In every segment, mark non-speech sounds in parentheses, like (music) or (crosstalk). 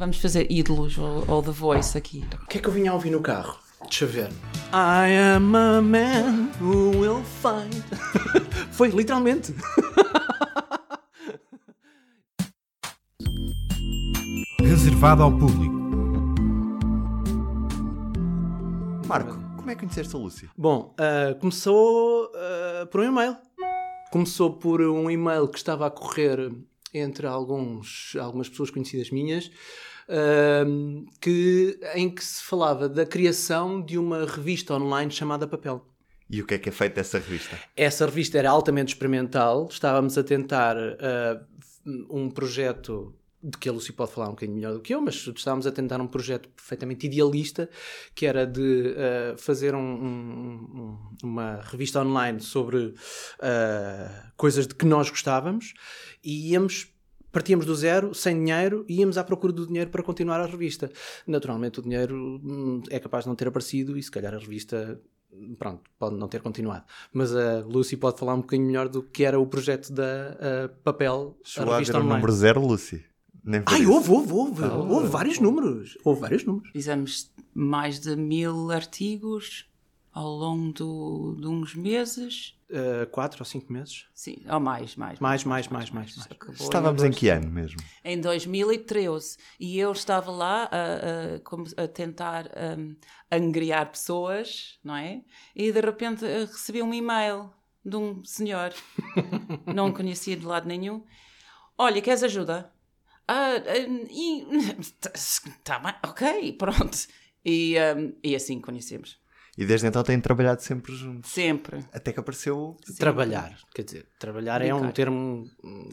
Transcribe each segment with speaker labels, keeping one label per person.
Speaker 1: Vamos fazer ídolos ou, ou The Voice aqui.
Speaker 2: O que é que eu vinha a ouvir no carro? Deixa ver. I am a man who will find. (laughs) Foi, literalmente. (laughs)
Speaker 3: Reservado ao público.
Speaker 4: Marco, como é que conheceste a Lucy?
Speaker 2: Bom, ah, começou ah, por um e-mail. Começou por um e-mail que estava a correr entre alguns, algumas pessoas conhecidas minhas, que, em que se falava da criação de uma revista online chamada Papel.
Speaker 4: E o que é que é feito dessa revista?
Speaker 2: Essa revista era altamente experimental. Estávamos a tentar ah, um projeto de que a Lucy pode falar um bocadinho melhor do que eu, mas estávamos a tentar um projeto perfeitamente idealista, que era de ah, fazer um- um- um- uma revista online sobre ah, coisas de que nós gostávamos e íamos. Partíamos do zero, sem dinheiro, e íamos à procura do dinheiro para continuar a revista. Naturalmente, o dinheiro hum, é capaz de não ter aparecido e, se calhar, a revista pronto, pode não ter continuado. Mas a Lucy pode falar um bocadinho melhor do que era o projeto da ah, Papel, a
Speaker 4: Chegou a
Speaker 2: revista
Speaker 4: haver o número zero, Lucy? Nem
Speaker 2: Ai,
Speaker 4: isso.
Speaker 2: houve, houve, houve, houve vários números. Houve vários números.
Speaker 1: Fizemos mais de mil artigos ao longo do- de uns meses.
Speaker 2: Ah, quatro ou cinco meses?
Speaker 1: Sim, ou mais, mais.
Speaker 2: Mais, mais, mais, mais, mais.
Speaker 1: acabou
Speaker 4: Estávamos em que ano mesmo?
Speaker 1: Em 2013. E eu estava lá a, a, como- a tentar um, angriar pessoas, não é? E de repente eh, recebi um e-mail de um senhor, (laughs) não conhecia de lado nenhum. Olha, queres ajuda? Ah, ah, e... (laughs) Tá bem, ok, pronto. E, um, e assim conhecemos.
Speaker 4: E desde então têm trabalhado sempre juntos.
Speaker 1: Sempre.
Speaker 4: Até que apareceu.
Speaker 2: Trabalhar. Quer dizer, trabalhar é um termo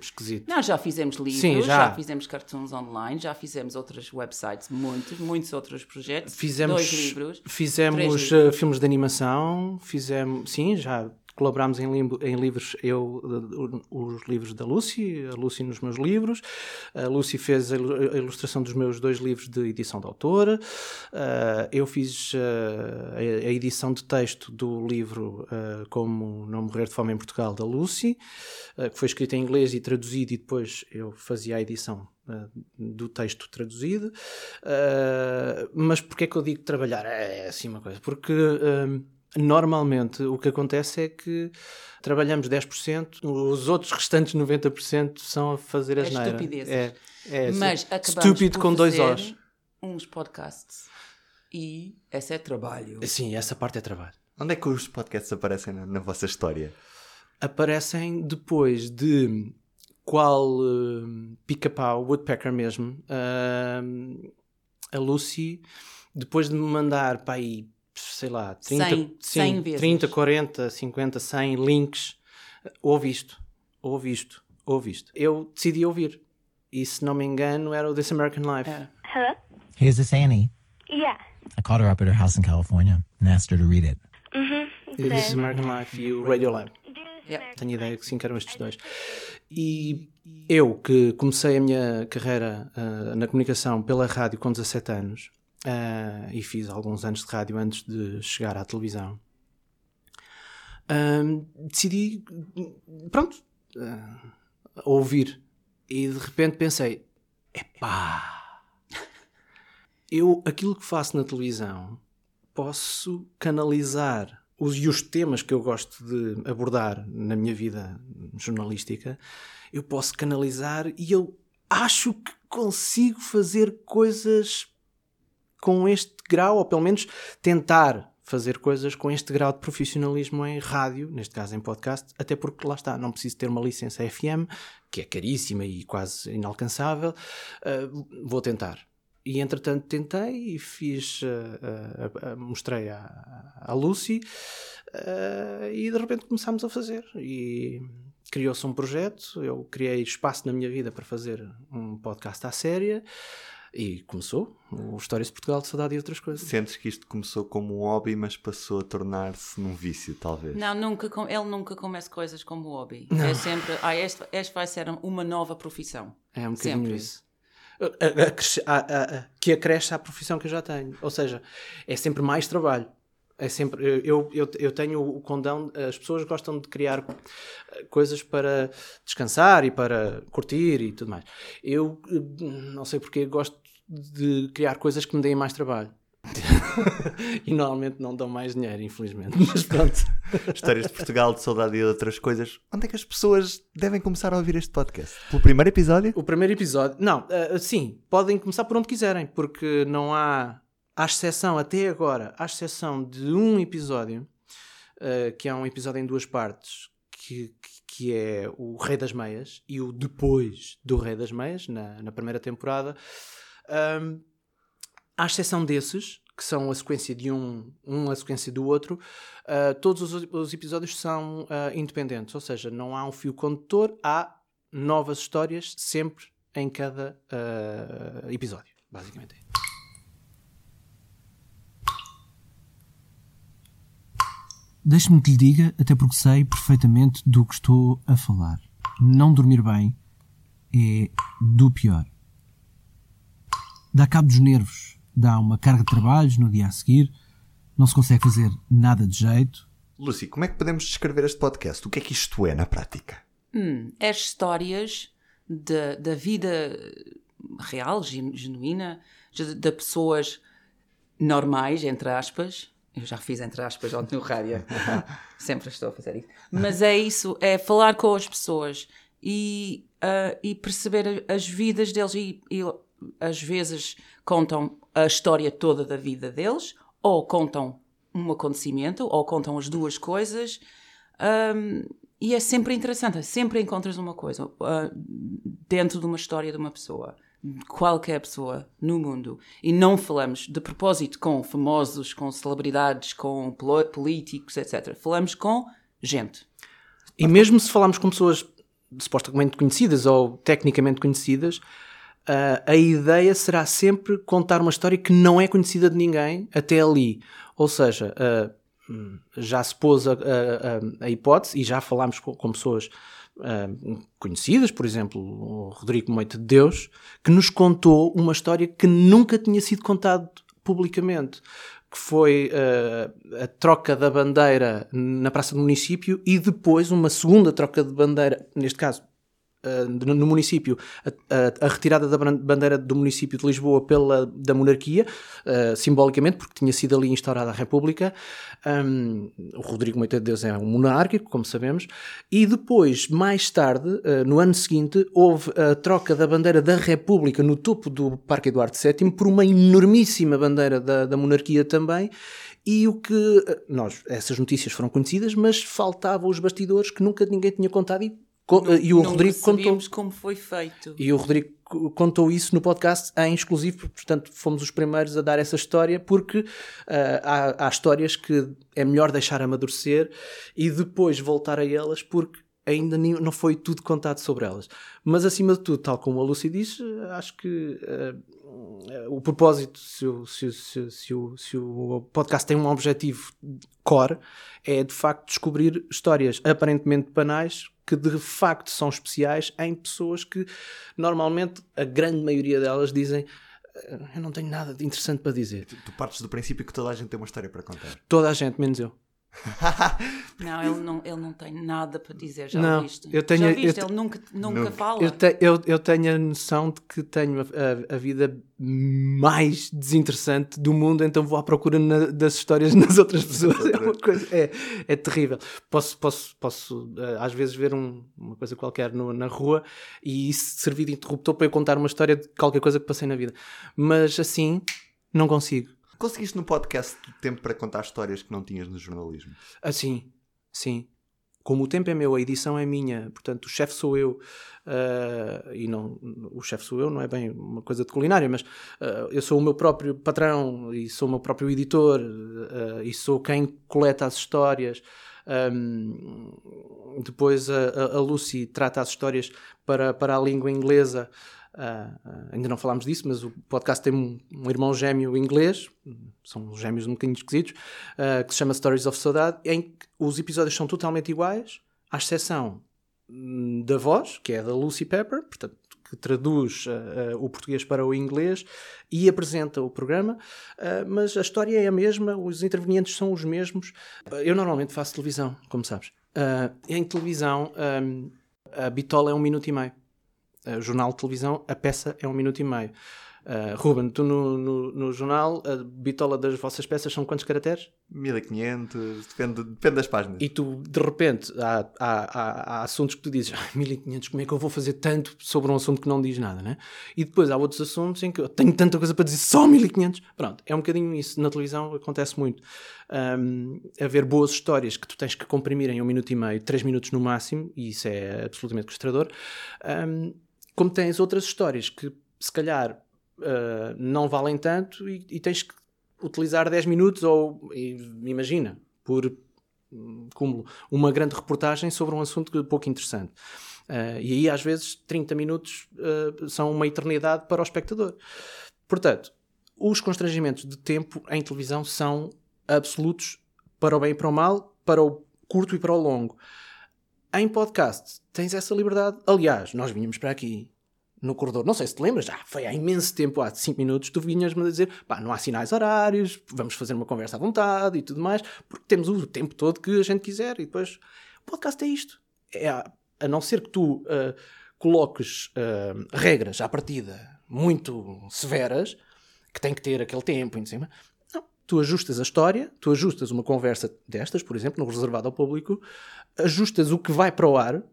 Speaker 2: esquisito.
Speaker 1: Não, já fizemos livros,
Speaker 2: Sim, já.
Speaker 1: já. fizemos cartoons online, já fizemos outros websites, muitos, muitos outros projetos.
Speaker 2: Fizemos,
Speaker 1: Dois livros.
Speaker 2: fizemos
Speaker 1: três livros.
Speaker 2: filmes de animação, fizemos, sim, já colaborámos em, limbo- em livros, eu, os livros da Lucy, a Lucy nos meus livros, a Lucy fez a ilu- a ilustração dos meus dois livros de edição de autora, uh, eu fiz uh, a, edição de texto do livro uh, Como Não Morrer de Fome em Portugal, da Lucy, que foi escrito em inglês e traduzido, e depois eu fazia a edição do texto traduzido. Mas porquê é que eu digo trabalhar? É assim uma coisa. Porque normalmente o que acontece é que trabalhamos 10%, os outros restantes 90% são a fazer a
Speaker 1: É
Speaker 2: geneira.
Speaker 1: estupidezes.
Speaker 2: É, é
Speaker 1: Mas
Speaker 2: assim,
Speaker 1: acabamos
Speaker 2: estúpido
Speaker 1: por
Speaker 2: com dois
Speaker 1: fazer
Speaker 2: Os.
Speaker 1: uns podcasts. E esse é trabalho.
Speaker 2: Sim, essa parte é trabalho.
Speaker 4: Onde é que os podcasts aparecem na, na vossa história?
Speaker 2: aparecem depois de qual uh, pica-pau, Woodpecker mesmo, uh, a Lucy, depois de me mandar para aí, sei lá, 30,
Speaker 1: 100,
Speaker 2: sim,
Speaker 1: 100 vezes.
Speaker 2: 30, 40, 50, 100 links, ouve isto, ouve isto, ouve isto. Eu decidi ouvir. E se não me engano, era o This American Life.
Speaker 1: Era.
Speaker 5: Hello?
Speaker 6: Hey, is this Annie?
Speaker 5: Yeah.
Speaker 6: I called her up at her house in California and asked her to read it.
Speaker 2: E This American Life e o Radiolab.
Speaker 1: Yeah.
Speaker 2: Tenho ideia que sim, que eram estes dois. E eu, que comecei a minha carreira ah, na comunicação pela rádio com 17 anos ah, e fiz alguns anos de rádio antes de chegar à televisão, ah, decidi, pronto, ah, ouvir. E de repente pensei: epá, eu aquilo que faço na televisão posso canalizar os, e os temas que eu gosto de abordar na minha vida jornalística, eu posso canalizar e eu acho que consigo fazer coisas com este grau, ou pelo menos tentar fazer coisas com este grau de profissionalismo em rádio, neste caso em podcast, até porque lá está, não preciso ter uma licença FM, que é caríssima e quase inalcançável, uh, vou tentar. E entretanto tentei e fiz, uh, uh, mostrei à, à Lucy e de repente começámos a fazer. E criou-se um projeto, eu criei espaço na minha vida para fazer um podcast à séria. E começou o Histórias de Portugal de Saudade e outras coisas.
Speaker 4: Sentes que isto começou como um hobby, mas passou a tornar-se num vício, talvez?
Speaker 1: Não, nunca, com- ele nunca começa coisas como hobby. É sempre, ah, este, este vai ser uma nova profissão.
Speaker 2: É um bocadinho
Speaker 1: Sempre.
Speaker 2: isso. A- a- a- a- a- que acresce à profissão que eu já tenho. Ou seja, é sempre mais trabalho. É sempre, eu, eu, eu tenho o condão, as pessoas gostam de criar coisas para descansar e para curtir e tudo mais. Eu eh, não sei porque gosto de criar coisas que me deem mais trabalho. (laughs) e normalmente não dão mais dinheiro, infelizmente. Mas pronto.
Speaker 4: Histórias de Portugal, de saudade e outras coisas. Onde é que as pessoas devem começar a ouvir este podcast? Pelo primeiro episódio?
Speaker 2: O primeiro episódio. Não, uh, sim, podem começar por onde quiserem, porque não há. À exceção, até agora, à exceção de um episódio, uh, que é um episódio em duas partes, que, que é o Rei das Meias e o depois do Rei das Meias, na, na primeira temporada. Um, à exceção desses, que são a sequência de um, um a sequência do outro, uh, todos os, os, episódios são uh, independentes, ou seja, não há um fio condutor, há novas histórias sempre em cada uh, episódio, basicamente.
Speaker 3: Deixe-me que lhe diga, até porque sei perfeitamente do que estou a falar. Não dormir bem é do pior. Dá cabo dos nervos, dá uma carga de trabalhos no dia a seguir, não se consegue fazer nada de jeito.
Speaker 4: Lucy, como é que podemos descrever este podcast? O que é que isto é na prática?
Speaker 1: Hum, é histórias de, da vida real, genuína, de, de pessoas normais, entre aspas, eu já fiz entre aspas ontem no rádio. (laughs) Sempre estou a fazer isso. Mas é isso, é falar com as pessoas e, uh, e perceber as vidas deles e, e às vezes contam a história toda da vida deles ou contam um acontecimento ou contam as duas coisas um, e é sempre interessante, sempre encontras uma coisa uh, dentro de uma história de uma pessoa qualquer pessoa no mundo. E não falamos de propósito com famosos, com celebridades, com políticos, etc. Falamos com gente.
Speaker 2: E mesmo se falarmos com pessoas supostamente conhecidas ou tecnicamente conhecidas, uh, a ideia será sempre contar uma história que não é conhecida de ninguém até ali. Ou seja, uh, já se pôs a, a, a, hipótese, e já falámos com, com pessoas uh, conhecidas, por exemplo, o Rodrigo Moita de Deus, que nos contou uma história que nunca tinha sido contada publicamente, que foi a troca da bandeira na Praça do Município e depois uma segunda troca de bandeira, neste caso no município a, a, retirada da bandeira do município de Lisboa pela da monarquia, uh, simbolicamente, porque tinha sido ali instaurada a República. Um, o Rodrigo Moita de Deus é um monárquico, como sabemos, e depois, mais tarde, uh, no ano seguinte, houve a troca da bandeira da República no topo do Parque Eduardo VII por uma enormíssima bandeira da, da monarquia também. E o que nós, essas notícias foram conhecidas, mas faltavam os bastidores que nunca ninguém tinha contado e
Speaker 1: não, e o Rodrigo contou como foi feito.
Speaker 2: E o Rodrigo contou isso no podcast em exclusivo, portanto fomos os primeiros a dar essa história porque uh, há, há, histórias que é melhor deixar amadurecer e depois voltar a elas porque ainda não foi tudo contado sobre elas. Mas acima de tudo, tal como a Lucy disse, acho que uh, o propósito, se o, se, se, se, o, se o podcast tem um objetivo core, é de facto descobrir histórias aparentemente banais que de facto são especiais em pessoas que normalmente a grande maioria delas dizem eh, eu não tenho nada de interessante para dizer.
Speaker 4: Tu, tu partes do princípio que toda a gente tem uma história para contar.
Speaker 2: Toda a gente, menos eu. (laughs)
Speaker 1: não, ele não, ele não tem nada para dizer, já
Speaker 2: não,
Speaker 1: viste?
Speaker 2: Eu tenho,
Speaker 1: já viste?
Speaker 2: Eu,
Speaker 1: ele nunca, nunca, nunca. fala.
Speaker 2: Eu, te, eu, eu, tenho a noção de que tenho a, a, vida mais desinteressante do mundo, então vou à procura na, das histórias (laughs) nas outras pessoas. É uma coisa, é, é terrível. Posso, posso, posso eh, às vezes ver um, uma coisa qualquer no, na rua e isso servir de interruptor para eu contar uma história de qualquer coisa que passei na vida. Mas assim, não consigo.
Speaker 4: Conseguiste no podcast tempo para contar histórias que não tinhas no jornalismo?
Speaker 2: Assim, sim. Como o tempo é meu, a edição é minha, portanto o chefe sou eu, uh, e não o chefe sou eu, não é bem uma coisa de culinária, mas uh, eu sou o meu próprio patrão e sou o meu próprio editor uh, e sou quem coleta as histórias. Um, depois a, a, Lucy trata as histórias para, para a língua inglesa Uh, ainda não falámos disso, mas o podcast tem um, um, irmão gêmeo inglês, são gêmeos um bocadinho esquisitos, uh, que se chama Stories of Saudade, em que os episódios são totalmente iguais, à exceção hum, da voz, que é da Lucy Pepper, portanto, que traduz uh, o português para o inglês e apresenta o programa, mas a história é a mesma, os intervenientes são os mesmos. eu normalmente faço televisão, como sabes. em televisão, um, a bitola é um minuto e meio. Eh, jornal de televisão, a peça é um minuto e meio. Uh, Ruben, tu no, no, no jornal, a bitola das vossas peças são quantos caracteres?
Speaker 4: 1500, depende, depende das páginas.
Speaker 2: E tu, de repente, há, há, há, há assuntos que tu dizes, "Ai, 1500, como é que eu vou fazer tanto sobre um assunto que não diz nada, né? E depois há outros assuntos em que eu tenho tanta coisa para dizer, só 1500. Pronto, é um bocadinho isso. Na televisão acontece muito. Um, haver boas histórias que tu tens que comprimir em um minuto e meio, três minutos no máximo, e isso é absolutamente frustrador. Um, como tens outras histórias que, se calhar, uh, não valem tanto e, e tens que utilizar 10 minutos ou, imagina, por hum, cúmulo, uma grande reportagem sobre um assunto pouco interessante. Uh, e aí, às vezes, 30 minutos uh, são uma eternidade para o espectador. Portanto, os constrangimentos de tempo em televisão são absolutos para o bem e para o mal, para o curto e para o longo. Em podcast, tens essa liberdade. Aliás, nós vinhamos para aqui no corredor, não sei se te lembras, já foi há imenso tempo, há 5 minutos, tu vinhas-me a dizer pá, não há sinais horários, vamos fazer uma conversa à vontade e tudo mais, porque temos o tempo todo que a gente quiser. E depois, o podcast é isto. É, a não ser que tu ah, coloques ah, regras à partida muito severas, que tem que ter aquele tempo em cima. Tu ajustas a história, tu ajustas uma conversa destas, por exemplo, no reservado ao público, ajustas o que vai para o ar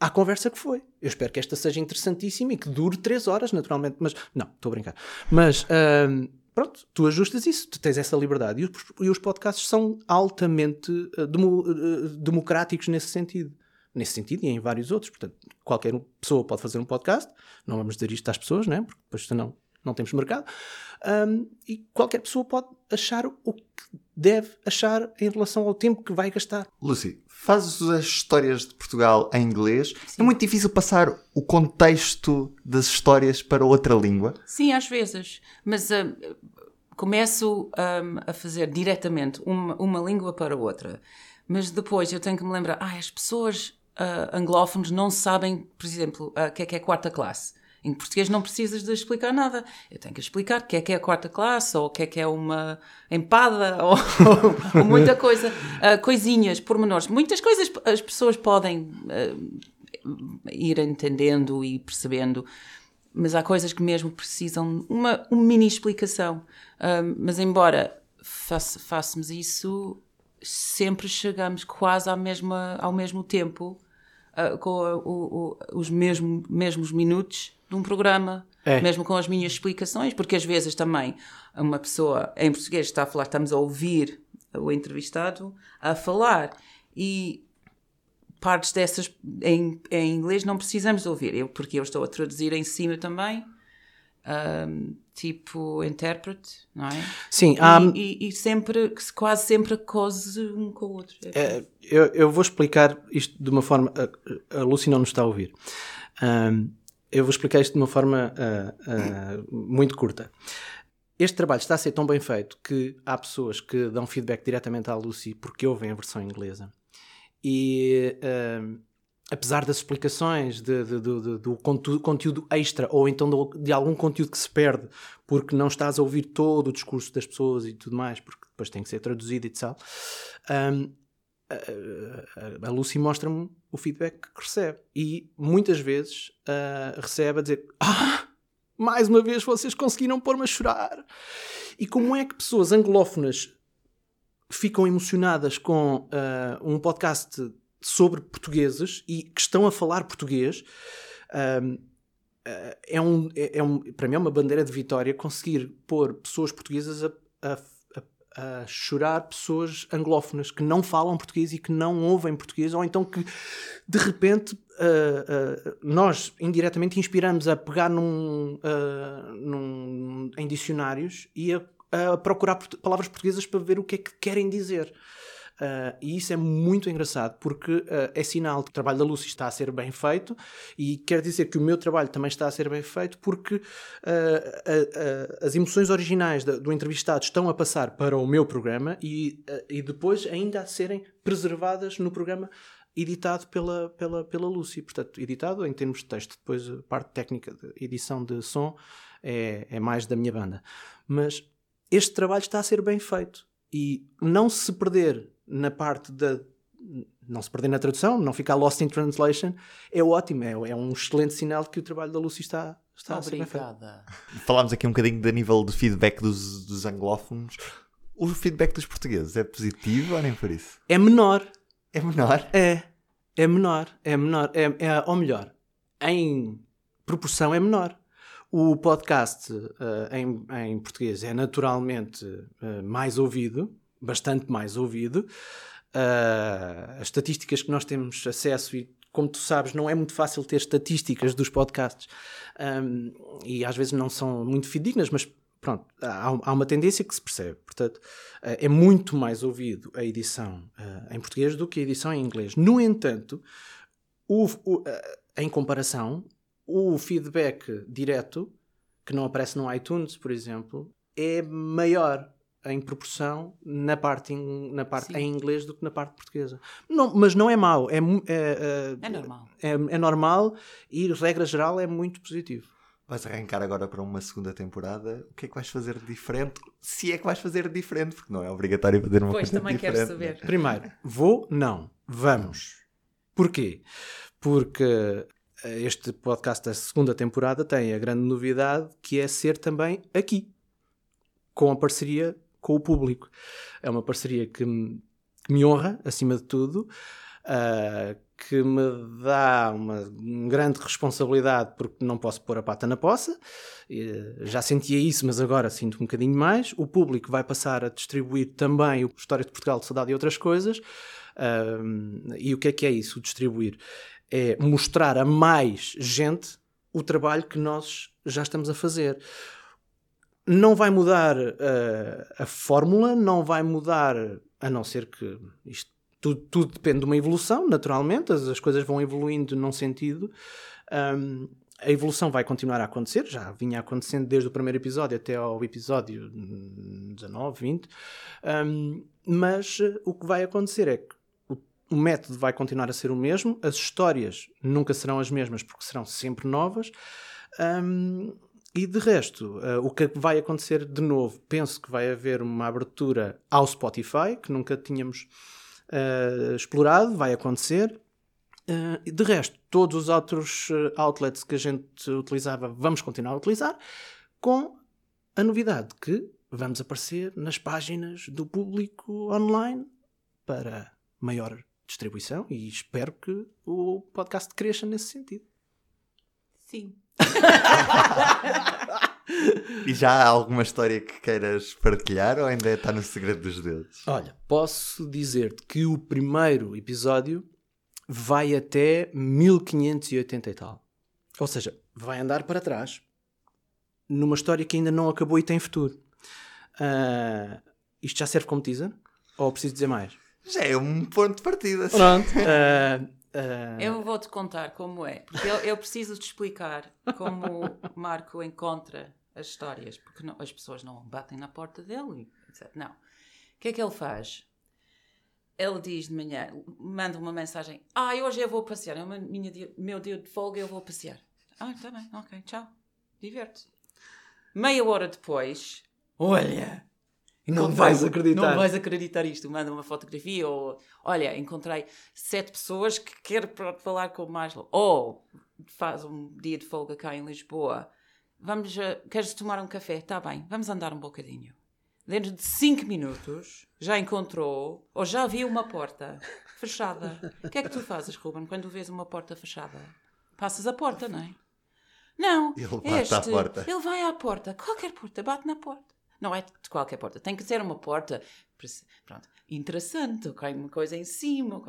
Speaker 2: à conversa que foi. Eu espero que esta seja interessantíssima e que dure 3 horas, naturalmente, mas não, estou a brincar. Mas ahm, pronto, tu ajustas isso, tu tens essa liberdade. E os, e os podcasts são altamente ah, demo- ah, democráticos nesse sentido. Nesse sentido e em vários outros. Portanto, qualquer pessoa pode fazer um podcast. Não vamos dizer isto às pessoas, né? porque depois senão não temos mercado. Ahm, e qualquer pessoa pode achar o que deve achar em relação ao tempo que vai gastar.
Speaker 4: Lucy, fazes as histórias de Portugal em inglês. É muito difícil passar o contexto das histórias para outra língua.
Speaker 1: Sim, às vezes. Mas ah, começo ah, a fazer diretamente uma, uma língua para outra. Mas depois eu tenho que me lembrar, ah, as pessoas anglófonos não sabem, por exemplo, ah, o que é que é quarta classe. Em português não precisas de explicar nada. Eu tenho que explicar o que é que é a quarta classe, ou o que é que é uma empada, (laughs) ou, ou- muita coisa. Ah, coisinhas, pormenores. Muitas coisas as pessoas podem ah, ir entendendo e percebendo mas há coisas que mesmo precisam uma, uma mini explicação. Ahm, mas embora faça- façamos isso, sempre chegamos quase à mesma, ao mesmo tempo, ah, com o- o- os mesmo, mesmos minutos de um programa,
Speaker 2: É.
Speaker 1: mesmo com as minhas explicações, porque às vezes também uma pessoa em português está a falar, estamos a ouvir o entrevistado a falar e partes dessas em, em inglês não precisamos ouvir, eu, porque eu estou a traduzir em cima também, ahm, tipo intérprete, não é?
Speaker 2: Sim, há,
Speaker 1: E, e- e sempre, quase sempre cose um com o outro.
Speaker 2: É, eu, eu vou explicar isto de uma forma. A, a Lucy não nos está a ouvir. Ahm, eu vou explicar isto de uma forma ah, ah, muito curta. Este trabalho está a ser tão bem feito que há pessoas que dão feedback diretamente à Lucy porque ouvem a versão inglesa. E ahm, apesar das explicações de- de- de- do conteúdo, conteúdo extra ou então de algum conteúdo que se perde porque não estás a ouvir todo o discurso das pessoas e tudo mais, porque depois tem que ser traduzido e tal, ahm, a, a Lucy mostra-me o feedback que recebe. E muitas vezes ah, recebe a dizer: Ah, mais uma vez vocês conseguiram pôr-me a chorar. E como é que pessoas anglófonas ficam emocionadas com ah, um podcast sobre portugueses e que estão a falar português? ahm, ah, é um, é, é um, para mim é uma bandeira de vitória conseguir pôr pessoas portuguesas a, a, a- chorar pessoas anglófonas que não falam português e que não ouvem português, ou então que de repente ah, ah, nós indiretamente inspiramos a pegar num, ah, num- em dicionários e a, a procurar palavras portuguesas para ver o que é que querem dizer. Ah, e isso é muito engraçado porque ah, é sinal que o trabalho da Lucy está a ser bem feito e quer dizer que o meu trabalho também está a ser bem feito porque ah, as emoções originais do entrevistado estão a passar para o meu programa e, e depois ainda a serem preservadas no programa editado pela, pela, pela Lucy. Portanto, editado em termos de texto. Depois a parte técnica de edição de som é, é mais da minha banda. Mas este trabalho está a ser bem feito e não se perder na parte da não se perder na tradução, não ficar lost in translation, é ótimo, é, é um excelente sinal de que o trabalho da Lucy está, Está a ser bem feito.
Speaker 1: Obrigada.
Speaker 4: Falámos aqui um bocadinho da nível de feedback dos, dos anglófonos. O feedback dos portugueses é positivo ou nem por isso?
Speaker 2: É menor.
Speaker 4: É menor?
Speaker 2: É. É menor. É menor. É, é, ou melhor, em proporção é menor. O podcast eh, em, em português é naturalmente eh, mais ouvido, bastante mais ouvido. Eh, as estatísticas que nós temos acesso, e como tu sabes, não é muito fácil ter estatísticas dos podcasts Um, e às vezes não são muito fidedignas, mas pronto, há, há uma tendência que se percebe. Portanto, eh, é muito mais ouvido a edição eh, em português do que a edição em inglês. No entanto, o- o, eh, em comparação, o feedback direto, que não aparece no iTunes, por exemplo, é maior em proporção na parte, em, na parte
Speaker 1: Sim.
Speaker 2: em inglês do que na parte portuguesa. Não, mas não é mau, é, mu- é,
Speaker 1: É normal.
Speaker 2: é, é normal e, regra geral, é muito positivo.
Speaker 4: Vais arrancar agora para uma segunda temporada. O que é que vais fazer de diferente? Se é que vais fazer de diferente, porque não é obrigatório fazer uma
Speaker 1: Pois,
Speaker 4: coisa
Speaker 1: também quero
Speaker 4: diferente.
Speaker 1: saber.
Speaker 2: Primeiro, vou? Não. Vamos. Porquê? Porque eh, este podcast da segunda temporada tem a grande novidade que é ser também aqui, com a parceria com o público. É uma parceria que me, que me honra, acima de tudo, ah, que me dá uma, grande responsabilidade porque não posso pôr a pata na poça. Eh, Já sentia isso, mas agora sinto um bocadinho mais. O público vai passar a distribuir também o História de Portugal, de Saudade e outras coisas. Ahm, e o que é que é isso, distribuir? É mostrar a mais gente o trabalho que nós já estamos a fazer. Não vai mudar ah, a fórmula, não vai mudar, a não ser que isto tudo, tudo depende de uma evolução, naturalmente, as, as coisas vão evoluindo num sentido. Ahm, a evolução vai continuar a acontecer, já vinha acontecendo desde o primeiro episódio até ao episódio hum, 19, 20, Ahm, mas eh, o que vai acontecer é que o, o método vai continuar a ser o mesmo, as histórias nunca serão as mesmas porque serão sempre novas. Ahm, e de resto, eh, o que vai acontecer de novo? Penso que vai haver uma abertura ao Spotify, que nunca tínhamos eh, explorado, vai acontecer. E de resto, todos os outros outlets que a gente utilizava, vamos continuar a utilizar, com a novidade que vamos aparecer nas páginas do público online para maior distribuição e espero que o podcast cresça nesse sentido.
Speaker 1: Sim.
Speaker 4: E já há alguma história que queiras partilhar ou ainda está no segredo dos dedos?
Speaker 2: Olha, posso dizer-te que o primeiro episódio vai até 1580 e tal. Ou seja, vai andar para trás numa história que ainda não acabou e tem futuro. Ah, isto já serve como teaser? Ou preciso dizer mais?
Speaker 4: Já é um ponto de partida.
Speaker 2: Pronto. Ah, ah,
Speaker 1: Eu vou-te contar como é, porque eu, eu preciso te explicar como o Marco encontra as histórias, porque não- as pessoas não batem na porta dele, e etc. Não. O que é que ele faz? Ele diz de manhã, manda uma mensagem: Ah, hoje eu vou passear, é minha dia- meu dia de folga, eu vou passear. Ah, está bem, ok, tchau. Diverte. Meia hora depois, olha,
Speaker 2: Não vais acreditar.
Speaker 1: Não vais acreditar isto. Manda uma fotografia ou olha, encontrei sete pessoas que quero falar com o Marshall. Ou faz um dia de folga cá em Lisboa. Vamos, eh, queres tomar um café? Está bem, vamos andar um bocadinho. Dentro de cinco minutos já encontrou ou já viu uma porta fechada. O que é que tu fazes, Ruben, quando vês uma porta fechada? Passas a porta, não é? Não,
Speaker 4: Ele bate à porta.
Speaker 1: ele vai à porta, qualquer porta, bate na porta. Não é de qualquer porta, tem que ser uma porta pronto, interessante, cai uma coisa em cima,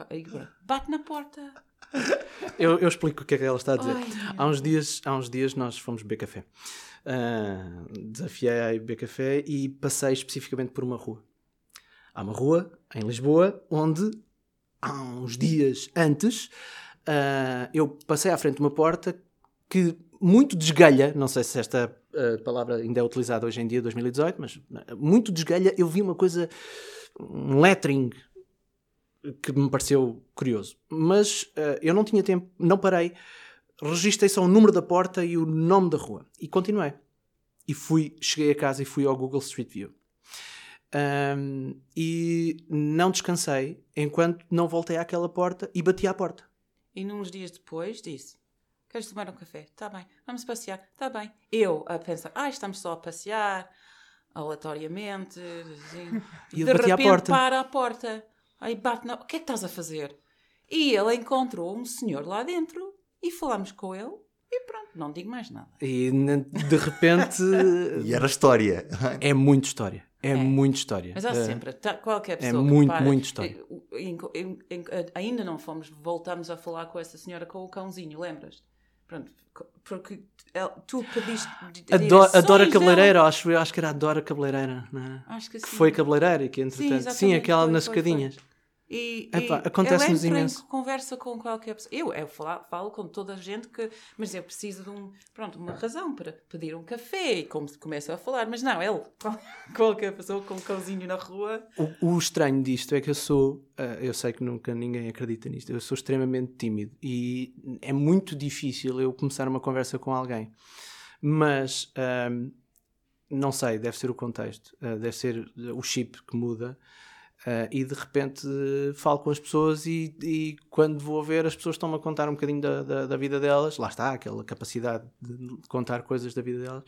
Speaker 1: bate na porta. (laughs)
Speaker 2: Eu, eu explico o que é que ela está a dizer.
Speaker 1: Ai,
Speaker 2: há, uns dias, há uns dias nós fomos beber café. Ah, desafiei a beber café e passei especificamente por uma rua. Há uma rua em Lisboa onde, há uns dias antes, ah, eu passei à frente de uma porta que muito desgalha, não sei se esta ah, palavra ainda é utilizada hoje em dia, 2018, mas ah, muito desgalha, eu vi uma coisa, um lettering que me pareceu curioso. Mas eh, eu não tinha tempo, não parei, registrei só o número da porta e o nome da rua. E continuei. E fui, cheguei a casa e fui ao Google Street View. Ahm, e não descansei enquanto não voltei àquela porta e bati à porta.
Speaker 1: E uns dias depois disse: Queres tomar um café? Está bem. Vamos passear? Está bem. Eu a pensar, ah, estamos só a passear, aleatoriamente. Assim.
Speaker 2: E
Speaker 1: de
Speaker 2: bati à
Speaker 1: repente
Speaker 2: porta.
Speaker 1: para a porta. Aí bate na... O que é que estás a fazer? E ele encontrou um senhor lá dentro e falamos com ele e pronto, não digo mais nada.
Speaker 2: E de repente (laughs)
Speaker 4: E era história.
Speaker 2: é muito história. É, muita história.
Speaker 1: Mas há
Speaker 2: Eh,
Speaker 1: sempre, tá- qualquer pessoa
Speaker 2: é
Speaker 1: que
Speaker 2: muito,
Speaker 1: para-
Speaker 2: muito história.
Speaker 1: Eh, em- em- em- ainda não fomos, voltamos a falar com essa senhora com o cãozinho, lembras? Pronto, porque el- tu pediste di-
Speaker 2: A, Do- a
Speaker 1: direções
Speaker 2: Dora
Speaker 1: dela.
Speaker 2: Cabeleireira, acho, eu acho que era a Dora Cabeleireira, não é?
Speaker 1: Acho que
Speaker 2: que
Speaker 1: sim.
Speaker 2: foi cabeleireira e que entretanto. Sim,
Speaker 1: exatamente,
Speaker 2: aquela
Speaker 1: foi,
Speaker 2: nas
Speaker 1: foi, foi. E,
Speaker 2: Epá,
Speaker 1: e
Speaker 2: acontece-nos imenso.
Speaker 1: conversa com qualquer pessoa. Eu, eu falo, falo com toda a gente que. Mas eu preciso de um, pronto, uma razão para pedir um café. E como se começa a falar. Mas não, ele, qual- qualquer pessoa com um cãozinho na rua.
Speaker 2: O, o estranho disto é que eu sou, ah, eu sei que nunca ninguém acredita nisto, eu sou extremamente tímido e é muito difícil eu começar uma conversa com alguém. Mas ahm, não sei, deve ser o contexto, ah, deve ser o chip que muda. Ah, e de repente eh, falo com as pessoas e, e quando vou ver as pessoas estão-me a contar um bocadinho da, da, da vida delas, lá está, aquela capacidade de contar coisas da vida delas,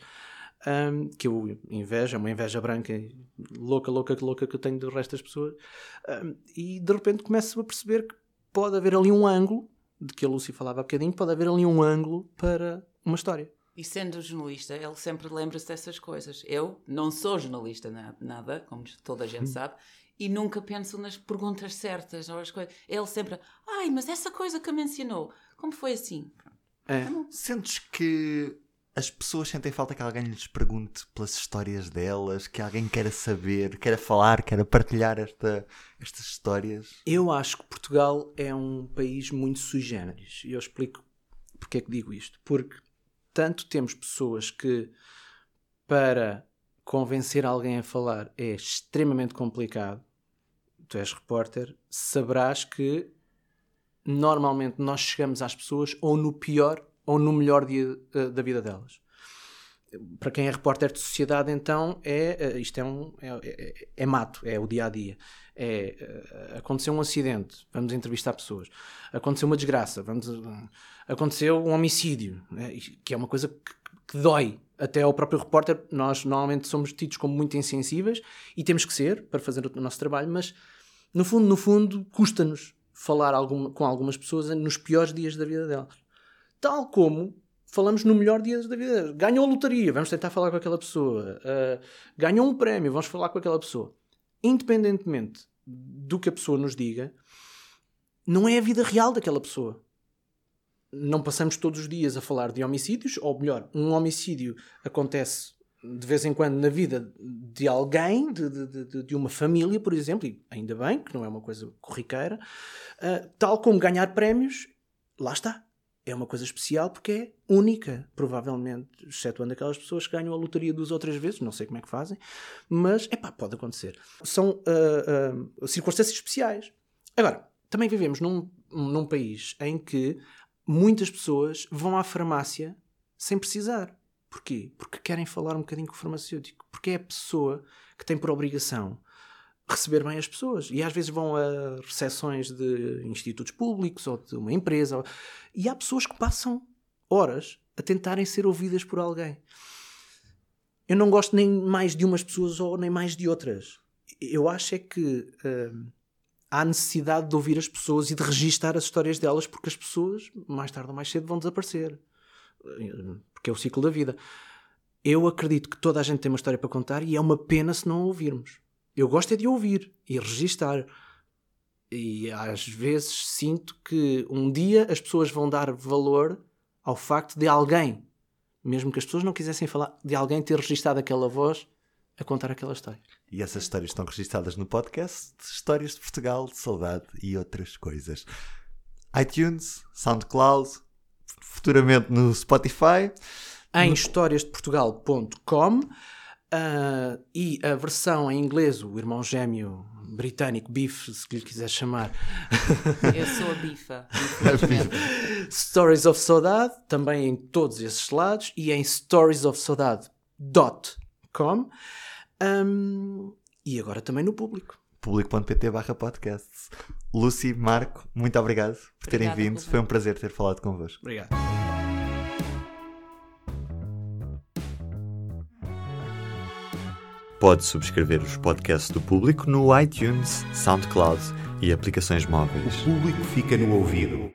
Speaker 2: um, que eu invejo, é uma inveja branca, louca, louca, louca que eu tenho do resto das pessoas, um, e de repente começo a perceber que pode haver ali um ângulo, de que a Lucy falava há bocadinho, pode haver ali um ângulo para uma história.
Speaker 1: E sendo jornalista, ele sempre lembra-se dessas coisas. Eu não sou jornalista na- nada, como toda a
Speaker 2: Hum.
Speaker 1: gente sabe, e nunca penso nas perguntas certas ou as coisas. Ele sempre, ai, mas essa coisa que mencionou, como foi assim?
Speaker 2: É.
Speaker 4: Sentes que as pessoas sentem falta que alguém lhes pergunte pelas histórias delas, que alguém queira saber, queira falar, queira partilhar esta, estas histórias?
Speaker 2: Eu acho que Portugal é um país muito sui generis. E eu explico porque é que digo isto. Porque tanto temos pessoas que, para convencer alguém a falar, é extremamente complicado. Tu és repórter, saberás que normalmente nós chegamos às pessoas ou no pior ou no melhor dia eh, da vida delas. Para quem é repórter de sociedade, então, é, eh, isto é, um, é, é- é mato, é o dia a dia. É, eh, aconteceu um acidente, vamos entrevistar pessoas. Aconteceu uma desgraça, vamos, aconteceu um homicídio, né, que é uma coisa que, que dói. Até ao próprio repórter, nós normalmente somos tidos como muito insensíveis e temos que ser para fazer o nosso trabalho, mas no fundo, no fundo, custa-nos falar algum- com algumas pessoas nos piores dias da vida delas. Tal como falamos no melhor dia da vida delas. Ganhou a lotaria, vamos tentar falar com aquela pessoa. Uh, ganhou um prémio, vamos falar com aquela pessoa. Independentemente do que a pessoa nos diga, não é a vida real daquela pessoa. Não passamos todos os dias a falar de homicídios, ou melhor, um homicídio acontece de vez em quando na vida de alguém, de, de- de- de uma família, por exemplo, e ainda bem que não é uma coisa corriqueira, uh, tal como ganhar prémios, lá está. É uma coisa especial porque é única, provavelmente, excetuando aquelas pessoas que ganham a lotaria duas ou três vezes, não sei como é que fazem, mas, epá, pode acontecer. São uh, uh, circunstâncias especiais. Agora, também vivemos num, num país em que muitas pessoas vão à farmácia sem precisar. Porquê? Porque querem falar um bocadinho com o farmacêutico. Porque é a pessoa que tem por obrigação receber bem as pessoas. E às vezes vão a recepções de institutos públicos ou de uma empresa. E há pessoas que passam horas a tentarem ser ouvidas por alguém. Eu não gosto nem mais de umas pessoas ou nem mais de outras. Eu acho é que hum, há necessidade de ouvir as pessoas e de registar as histórias delas porque as pessoas, mais tarde ou mais cedo, vão desaparecer. Porque é o ciclo da vida. Eu acredito que toda a gente tem uma história para contar e é uma pena se não a ouvirmos. Eu gosto é de ouvir e registar. E às vezes sinto que um dia as pessoas vão dar valor ao facto de alguém, mesmo que as pessoas não quisessem falar, de alguém ter registado aquela voz a contar aquela história.
Speaker 4: E essas histórias estão registadas no podcast Histórias de Portugal, de Saudade e outras coisas. iTunes, SoundCloud, futuramente no Spotify.
Speaker 2: Em historiasdeportugal.com ah, e a versão em inglês, o irmão gêmeo britânico, Biff, se lhe quiser chamar,
Speaker 1: Eu sou a bifa. (laughs)
Speaker 2: Stories of Saudade, também em todos esses lados, e em storiesofsaudade.com um, e agora também no público
Speaker 4: público.pt barra podcasts. Lucy, Marco, muito obrigado por terem vindo. Foi um prazer ter falado convosco.
Speaker 2: Obrigado.
Speaker 4: Pode subscrever os podcasts do público no iTunes, SoundCloud e aplicações móveis.
Speaker 3: O público fica no ouvido.